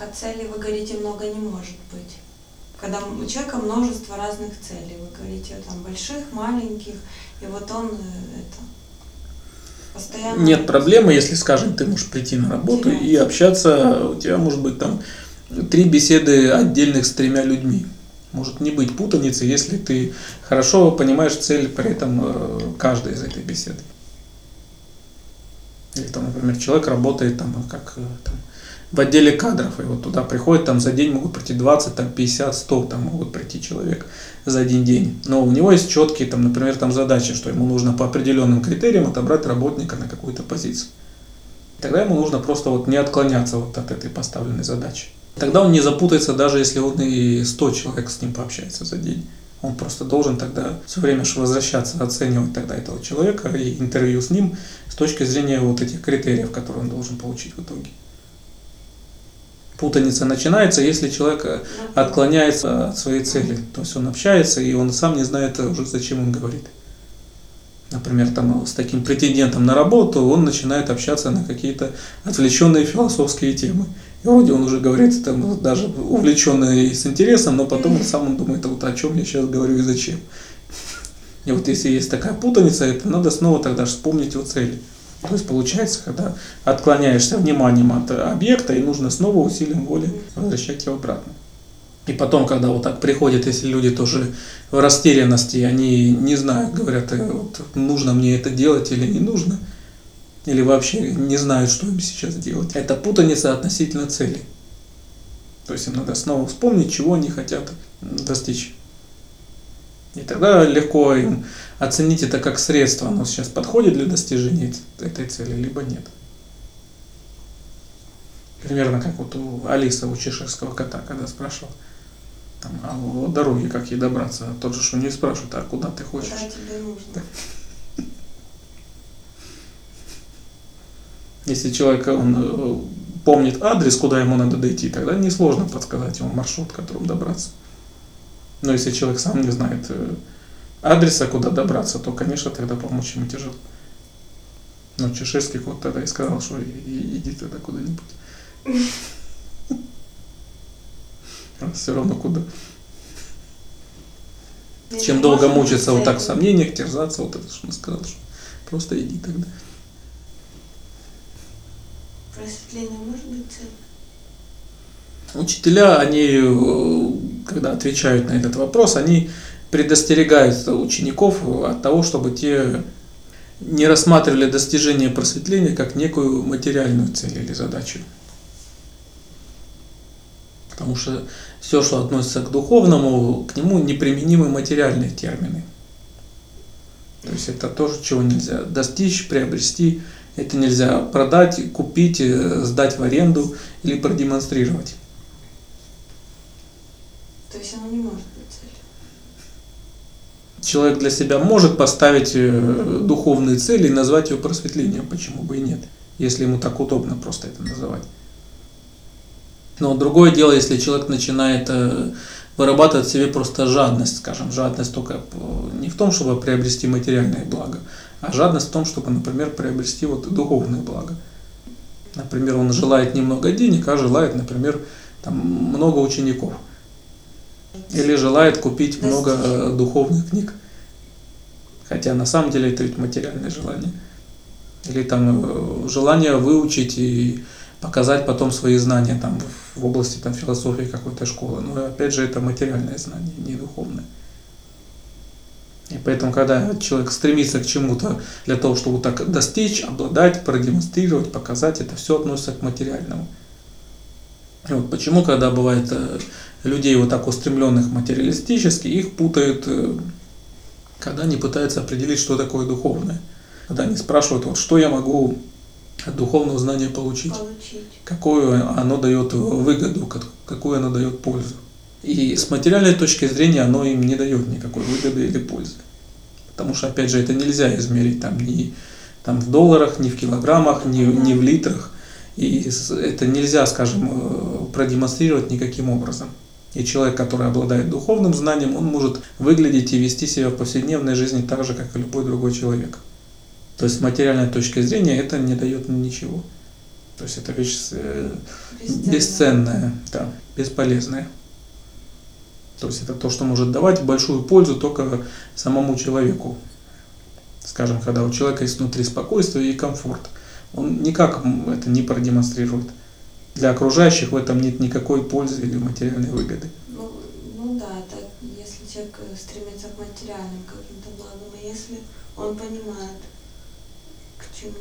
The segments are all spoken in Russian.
Так, а целей, вы говорите, много не может быть. Когда у человека множество разных целей, вы говорите, там, больших, маленьких, и вот он э, это, постоянно... Нет проблемы, если, скажем, ты можешь прийти на работу и общаться, у тебя может быть там три беседы отдельных с тремя людьми. Может не быть путаницы, если ты хорошо понимаешь цель при этом э, каждой из этой беседы. Или там, например, человек работает там, как э, там, в отделе кадров, и вот туда приходит, там за день могут прийти 20, там 50, 100, там могут прийти человек за один день. Но у него есть четкие, там, например, там задачи, что ему нужно по определенным критериям отобрать работника на какую-то позицию. Тогда ему нужно просто вот не отклоняться вот от этой поставленной задачи. Тогда он не запутается, даже если он и 100 человек с ним пообщается за день. Он просто должен тогда все время возвращаться, оценивать тогда этого человека и интервью с ним с точки зрения вот этих критериев, которые он должен получить в итоге. Путаница начинается, если человек отклоняется от своей цели. То есть он общается, и он сам не знает уже, зачем он говорит. Например, там, с таким претендентом на работу он начинает общаться на какие-то отвлеченные философские темы. И вроде он уже говорит там, даже увлеченный с интересом, но потом он сам он думает, вот о чем я сейчас говорю и зачем. И вот если есть такая путаница, это надо снова тогда вспомнить о цели. То есть получается, когда отклоняешься вниманием от объекта, и нужно снова усилием воли возвращать его обратно. И потом, когда вот так приходят, если люди тоже в растерянности, они не знают, говорят, «Э, вот, нужно мне это делать или не нужно – или вообще не знают, что им сейчас делать. Это путаница относительно цели. То есть им надо снова вспомнить, чего они хотят достичь. И тогда легко им оценить это как средство, оно сейчас подходит для достижения этой цели, либо нет. Примерно как вот у Алисы, у чеширского кота, когда спрашивал, там, а о дороге, как ей добраться, тот же что не спрашивает, а куда ты хочешь. Куда тебе нужно. Если человек он, э, помнит адрес, куда ему надо дойти, тогда несложно подсказать ему маршрут, которым добраться. Но если человек сам не знает э, адреса, куда добраться, то, конечно, тогда помочь ему тяжело. Но чеширский кот тогда и сказал, что иди тогда куда-нибудь. Все равно куда. Чем долго мучиться вот так в сомнениях, терзаться, вот это, что он сказал, что просто иди тогда. Просветление может быть целью? Учителя, они, э, когда отвечают на этот вопрос, они предостерегают учеников от того, чтобы те не рассматривали достижение просветления как некую материальную цель или задачу. Потому что все, что относится к духовному, к нему неприменимы материальные термины. То есть это тоже, чего нельзя достичь, приобрести, это нельзя продать, купить, э, сдать в аренду или продемонстрировать. То есть оно не может быть целью? Человек для себя может поставить э, духовные цели и назвать ее просветлением, почему бы и нет, если ему так удобно просто это называть. Но другое дело, если человек начинает э, вырабатывать в себе просто жадность, скажем, жадность только не в том, чтобы приобрести материальное благо, а жадность в том, чтобы, например, приобрести вот духовное благо. Например, он желает немного денег, а желает, например, там, много учеников. Или желает купить много э, духовных книг. Хотя на самом деле это ведь материальное желание. Или там э, желание выучить и показать потом свои знания там, в области там, философии какой-то школы. Но опять же это материальное знание, не духовное. И поэтому, когда человек стремится к чему-то для того, чтобы так достичь, обладать, продемонстрировать, показать, это все относится к материальному. И вот почему, когда бывает э, людей вот так устремленных материалистически, их путают, э, когда они пытаются определить, что такое духовное. Когда они спрашивают, вот что я могу от духовного знания получить, получить. какую оно дает выгоду, какую оно дает пользу. И с материальной точки зрения оно им не дает никакой выгоды или пользы. Потому что, опять же, это нельзя измерить там ни там, в долларах, ни в килограммах, ни, ни в литрах. И это нельзя, скажем, э, продемонстрировать никаким образом. И человек, который обладает духовным знанием, он может выглядеть и вести себя в повседневной жизни так же, как и любой другой человек. То есть с материальной точки зрения это не дает ничего. То есть это вещь э, Бесценно. бесценная, да, бесполезная. То есть это то, что может давать большую пользу только самому человеку. Скажем, когда у человека есть внутри спокойствие и комфорт. Он никак это не продемонстрирует. Для окружающих в этом нет никакой пользы или материальной выгоды. Ну, ну да, это если человек э, стремится к материальным каким-то благам, а если он понимает, к чему.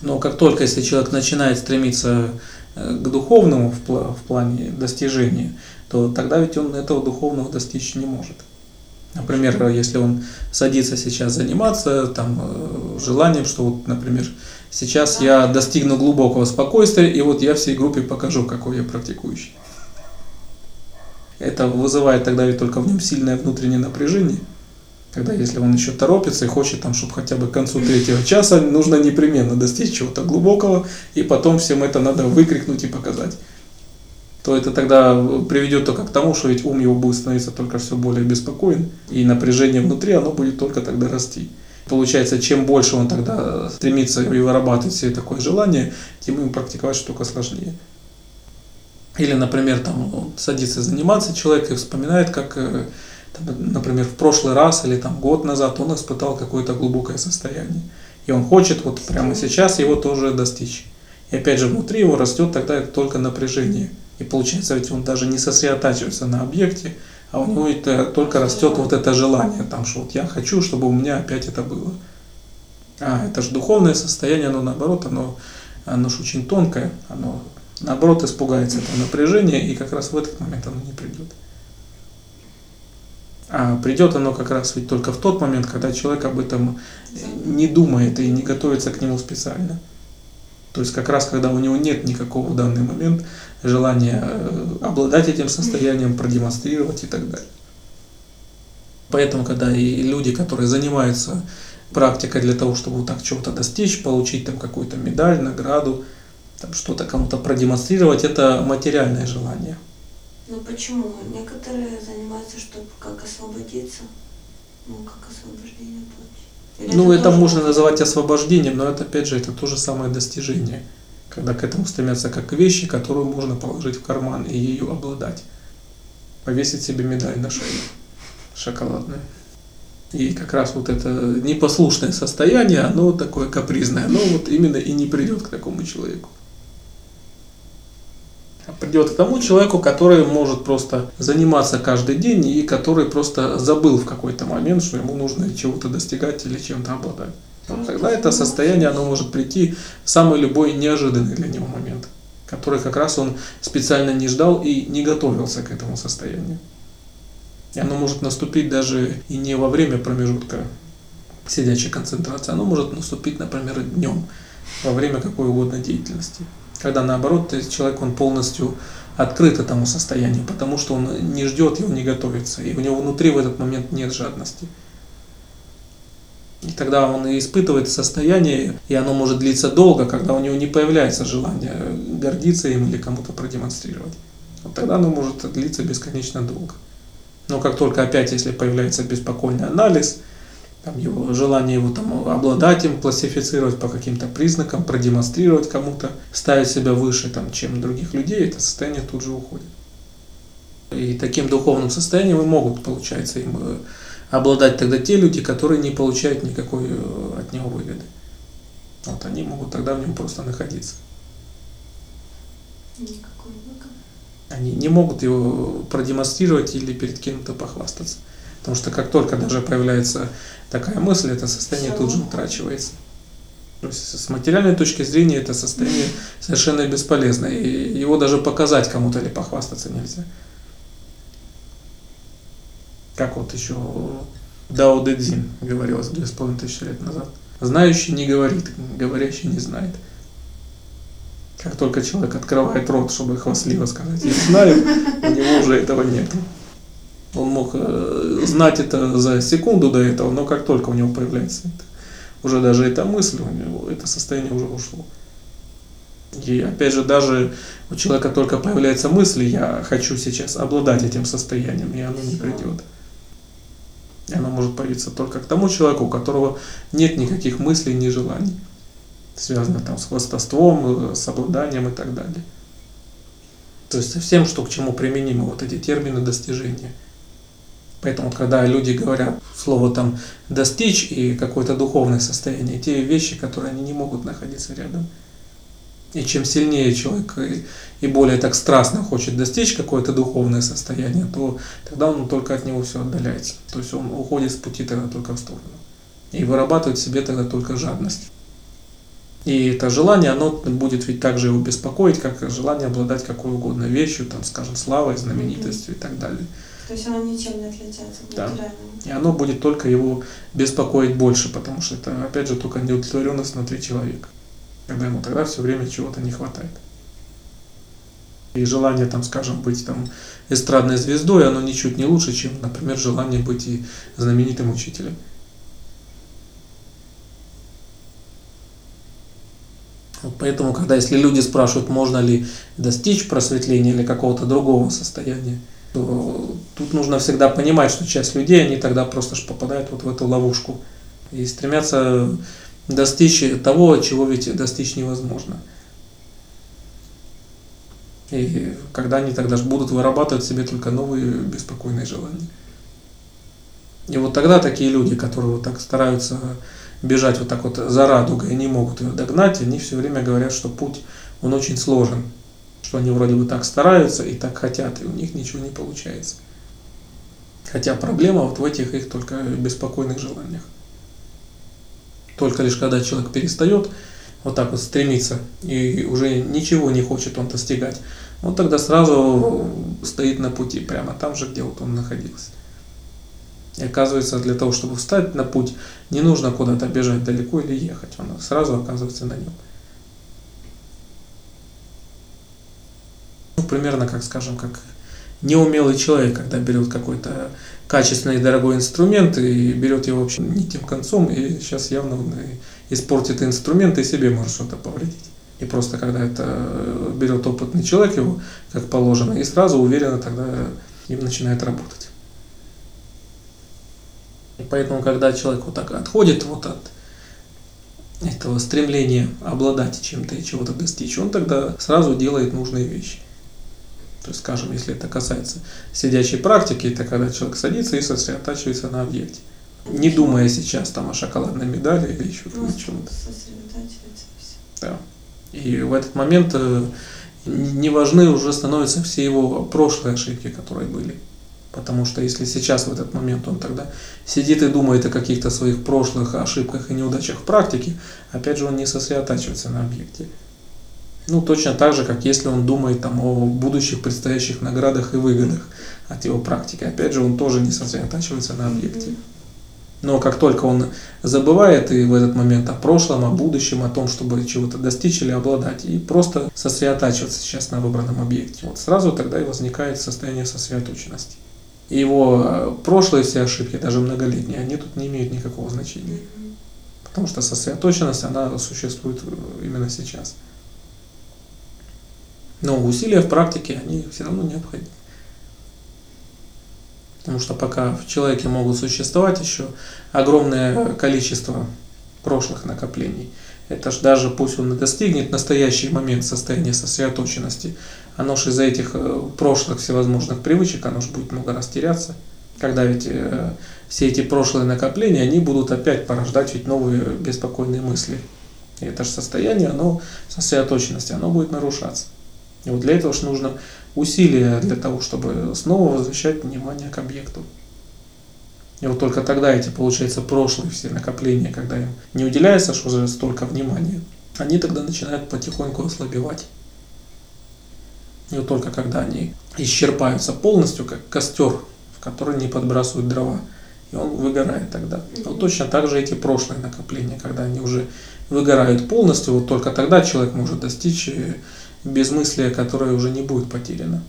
Но как только если человек начинает стремиться э, к духовному в, пла- в плане достижения, то тогда ведь он этого духовного достичь не может. Например, если он садится сейчас заниматься там, э, желанием, что вот, например, сейчас я достигну глубокого спокойствия, и вот я всей группе покажу, какой я практикующий. Это вызывает тогда ведь только в нем сильное внутреннее напряжение. Когда если он еще торопится и хочет, там, чтобы хотя бы к концу третьего часа, нужно непременно достичь чего-то глубокого, и потом всем это надо выкрикнуть и показать то это тогда приведет только к тому, что ведь ум его будет становиться только все более беспокоен, и напряжение внутри, оно будет только тогда расти. Получается, чем больше он тогда стремится и вырабатывать себе такое желание, тем ему практиковать только сложнее. Или, например, там садится заниматься человек и вспоминает, как, э, там, например, в прошлый раз или там год назад он испытал какое-то глубокое состояние. И он хочет вот прямо сейчас его тоже достичь. И опять же внутри его растет тогда только напряжение. И получается, ведь он даже не сосредотачивается на объекте, а у него это только растет вот это желание, там, что вот я хочу, чтобы у меня опять это было. А это же духовное состояние, оно наоборот, оно, оно же очень тонкое, оно наоборот испугается этого напряжения, и как раз в этот момент оно не придет. А придет оно как раз ведь только в тот момент, когда человек об этом не думает и не готовится к нему специально. То есть как раз когда у него нет никакого в данный момент желания э, обладать этим состоянием, продемонстрировать и так далее. Поэтому, когда и люди, которые занимаются практикой для того, чтобы вот так чего-то достичь, получить там какую-то медаль, награду, там что-то кому-то продемонстрировать, это материальное желание. Ну почему? Некоторые занимаются, чтобы как освободиться, ну как освобождение получить. Или Ну, это тоже можно называть освобождением, но это, опять же, это то же самое достижение. Когда к этому стремятся как вещи, которую можно положить в карман и ее обладать. Повесить себе медаль на шею шоколадную. И как раз вот это непослушное состояние, оно такое капризное, оно вот именно и не придет к такому человеку. Придет к тому человеку, который может просто заниматься каждый день и который просто забыл в какой-то момент, что ему нужно чего-то достигать или чем-то обладать. Вот тогда это состояние, оно может прийти в самый любой неожиданный для него момент, который как раз он специально не ждал и не готовился к этому состоянию. И оно может наступить даже и не во время промежутка сидячей концентрации, оно может наступить, например, днем, во время какой угодно деятельности. Когда наоборот, человек он полностью открыт этому состоянию, потому что он не ждет он не готовится, и у него внутри в этот момент нет жадности. И тогда он испытывает состояние, и оно может длиться долго, когда у него не появляется желание гордиться им или кому-то продемонстрировать. Вот тогда оно может длиться бесконечно долго. Но как только опять, если появляется беспокойный анализ, там его желание его там обладать им, классифицировать по каким-то признакам, продемонстрировать кому-то, ставить себя выше, там, чем других людей, это состояние тут же уходит. И таким духовным состоянием и могут, получается, им э, обладать тогда те люди, которые не получают никакой э, от него выгоды. Вот они могут тогда в нем просто находиться. Никакой выгоды. Они не могут его продемонстрировать или перед кем-то похвастаться. Потому что как только даже появляется такая мысль, это состояние тут же утрачивается. То есть с материальной точки зрения это состояние совершенно бесполезно. И его даже показать кому-то или похвастаться нельзя. Как вот еще Дао Дэ Цзин говорилось две с половиной тысячи лет назад. Знающий не говорит, говорящий не знает. Как только человек открывает рот, чтобы хвастливо сказать «я знаю», у него уже этого нет. Он мог э, знать это за секунду до этого, но как только у него появляется это, уже даже эта мысль, у него это состояние уже ушло. И опять же, даже у человека только появляется мысль, я хочу сейчас обладать этим состоянием, и оно не придет. И оно может появиться только к тому человеку, у которого нет никаких мыслей, ни желаний. связано там с хвостовством, с обладанием и так далее. То есть со всем, что к чему применимы вот эти термины достижения. Поэтому, когда люди говорят слово там достичь и какое-то духовное состояние, те вещи, которые они не могут находиться рядом. И чем сильнее человек и, и более так страстно хочет достичь какое-то духовное состояние, то тогда он только от него все отдаляется. То есть он уходит с пути тогда только в сторону. И вырабатывает в себе тогда только жадность. И это желание, оно будет ведь также его беспокоить, как желание обладать какой угодно вещью, там, скажем, славой, знаменитостью и так далее. То есть оно ничем не отличается от Да. материального. И оно будет только его беспокоить больше, потому что это, опять же, только неудовлетворенность внутри человека. Когда ему тогда все время чего-то не хватает. И желание, там, скажем, быть там эстрадной звездой, оно ничуть не лучше, чем, например, желание быть и знаменитым учителем. Вот поэтому, когда если люди спрашивают, можно ли достичь просветления или какого-то другого состояния, то тут нужно всегда понимать, что часть людей, они тогда просто ж попадают вот в эту ловушку и стремятся достичь того, чего ведь достичь невозможно. И когда они тогда ж будут вырабатывать себе только новые беспокойные желания. И вот тогда такие люди, которые вот так стараются бежать вот так вот за радугой и не могут ее догнать, они все время говорят, что путь, он очень сложен, что они вроде бы так стараются и так хотят, и у них ничего не получается. Хотя проблема вот в этих их только беспокойных желаниях. Только лишь когда человек перестает вот так вот стремиться и уже ничего не хочет он достигать, он тогда сразу стоит на пути, прямо там же, где вот он находился. И оказывается, для того, чтобы встать на путь, не нужно куда-то бежать далеко или ехать, он сразу оказывается на нем. Ну, примерно как, скажем, как неумелый человек, когда берет какой-то качественный дорогой инструмент и берет его вообще не тем концом, и сейчас явно он испортит инструмент и себе может что-то повредить. И просто когда это берет опытный человек его, как положено, и сразу уверенно тогда им начинает работать. И поэтому, когда человек вот так отходит вот от этого стремления обладать чем-то и чего-то достичь, он тогда сразу делает нужные вещи. То есть, скажем, если это касается сидячей практики, это когда человек садится и сосредотачивается на объекте. Не думая сейчас там о шоколадной медали или еще там о Просто чем-то. сосредотачивается и всё. Да. И в этот момент э, не важны уже становятся все его прошлые ошибки, которые были. Потому что если сейчас в этот момент он тогда сидит и думает о каких-то своих прошлых ошибках и неудачах в практике, опять же он не сосредотачивается на объекте. Ну, точно так же, как если он думает там, о будущих предстоящих наградах и выгодах от его практики. Опять же, он тоже не сосредотачивается на объекте. Но как только он забывает и в этот момент о прошлом, о будущем, о том, чтобы чего-то достичь или обладать, и просто сосредотачиваться сейчас на выбранном объекте, вот сразу тогда и возникает состояние сосредоточенности. И его э, прошлые все ошибки, даже многолетние, они тут не имеют никакого значения. Потому что сосредоточенность, она существует э, именно сейчас. Но усилия в практике, они все равно необходимы. Потому что пока в человеке могут существовать еще огромное количество прошлых накоплений, это ж даже пусть он и достигнет настоящий момент состояния сосредоточенности, оно же из-за этих э, прошлых всевозможных привычек, оно же будет много раз. Когда ведь э, все эти прошлые накопления, они будут опять порождать ведь новые беспокойные мысли. И это же состояние, оно, сосредоточенности, оно будет нарушаться. И вот для этого же нужно усилия для того, чтобы снова возвращать внимание к объекту. И вот только тогда эти, получается, прошлые все накопления, когда им не уделяется что же столько внимания, они тогда начинают потихоньку ослабевать. И вот только когда они исчерпаются полностью, как костер, в который не подбрасывают дрова, и он выгорает тогда. Вот точно так же эти прошлые накопления, когда они уже выгорают полностью, вот только тогда человек может достичь безмыслия, которое уже не будет потеряно.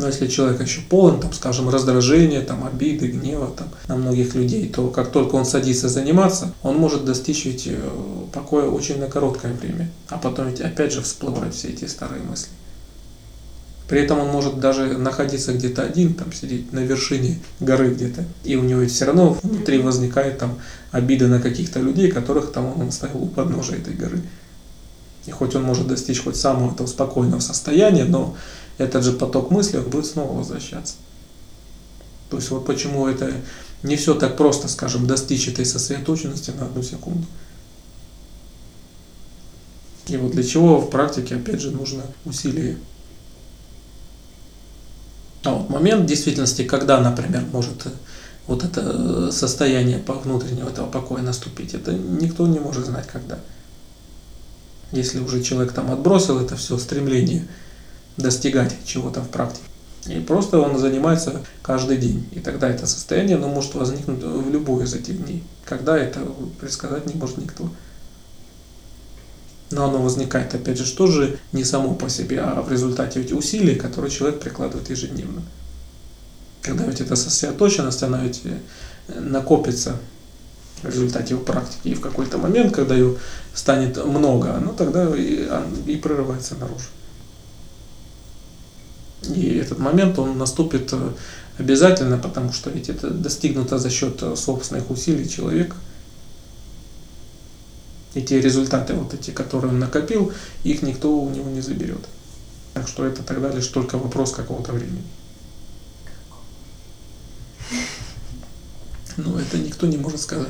Но если человек еще полон, там, скажем, раздражения, там, обиды, гнева там, на многих людей, то как только он садится заниматься, он может достичь ведь э, покоя очень на короткое время. А потом ведь опять же всплывают все эти старые мысли. При этом он может даже находиться где-то один, там сидеть на вершине горы где-то, и у него все равно внутри возникает там обида на каких-то людей, которых там он оставил у подножия этой горы. И хоть он может достичь хоть самого этого спокойного состояния, но этот же поток мысли он будет снова возвращаться. То есть вот почему это не все так просто, скажем, достичь этой сосредоточенности на одну секунду. И вот для чего в практике, опять же, нужно усилие. А вот момент в действительности, когда, например, может вот это состояние внутреннего этого покоя наступить, это никто не может знать когда. Если уже человек там отбросил это все стремление достигать чего-то в практике. И просто он занимается каждый день. И тогда это состояние оно может возникнуть в любой из этих дней. Когда это предсказать не может никто. Но оно возникает, опять же, тоже не само по себе, а в результате этих усилий, которые человек прикладывает ежедневно. Когда ведь эта сосредоточенность, она ведь э, накопится в результате его практики. И в какой-то момент, когда ее станет много, ну тогда и, и прорывается наружу. И этот момент, он наступит э, обязательно, потому что ведь это достигнуто за счет э, собственных усилий человека. И те результаты, вот эти, которые он накопил, их никто у него не заберет. Так что это тогда лишь только вопрос какого-то времени. Ну, это никто не может сказать.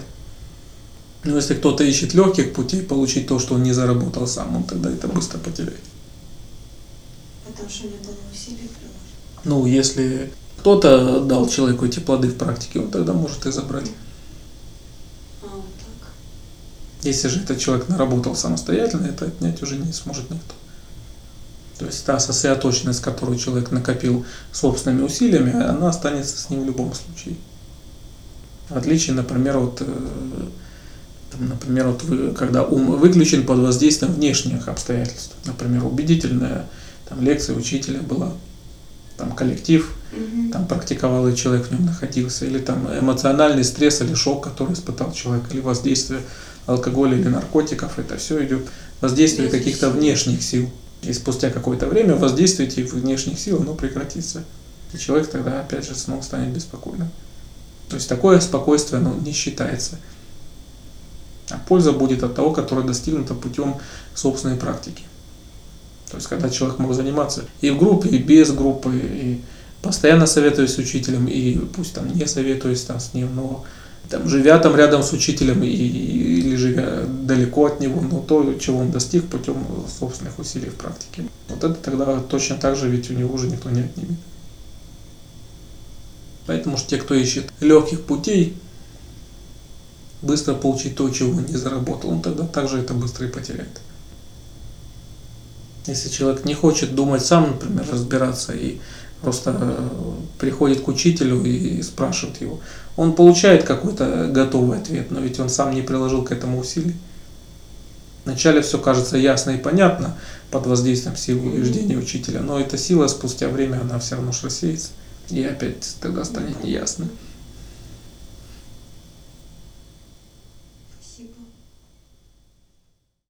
Но если кто-то ищет легких путей получить то, что он не заработал сам, он тогда это быстро потеряет. Потому что не было усилий приложено. Ну, если кто-то дал человеку эти плоды в практике, он тогда может и забрать. А, вот так. Если же этот человек наработал самостоятельно, это отнять уже не сможет никто. То есть та сосредоточенность, которую человек накопил собственными усилиями, она останется с ним в любом случае. В отличие, например, от, э, там, например, вот вы, когда ум выключен под воздействием внешних обстоятельств, например, убедительная там, лекция учителя была, там коллектив, Мгм. там практиковал и человек в нем находился, или там эмоциональный стресс или шок, который испытал человек, или воздействие алкоголя или наркотиков, это все идет воздействие каких-то внешних сил. И спустя какое-то время воздействие этих внешних сил, оно прекратится. И человек тогда опять же снова станет беспокойным. То есть такое спокойствие оно не считается. А польза будет от того, которое достигнуто путем собственной практики. То есть когда человек мог заниматься и в группе, и без группы, и постоянно советуясь с учителем, и пусть там не советуясь там с ним, но там, живя там рядом с учителем и, или живя далеко от него, но то, чего он достиг путем собственных усилий в практике. Вот это тогда точно так же ведь у него уже никто не отнимет. Поэтому что те, кто ищет легких путей, быстро получить то, чего он не заработал, он тогда также это быстро и потеряет. Если человек не хочет думать сам, например, разбираться и просто э, приходит к учителю и спрашивает его, он получает какой-то готовый ответ, но ведь он сам не приложил к этому усилий. Вначале все кажется ясно и понятно под воздействием силы убеждения учителя, но эта сила спустя время она все равно рассеется и опять тогда станет неясно.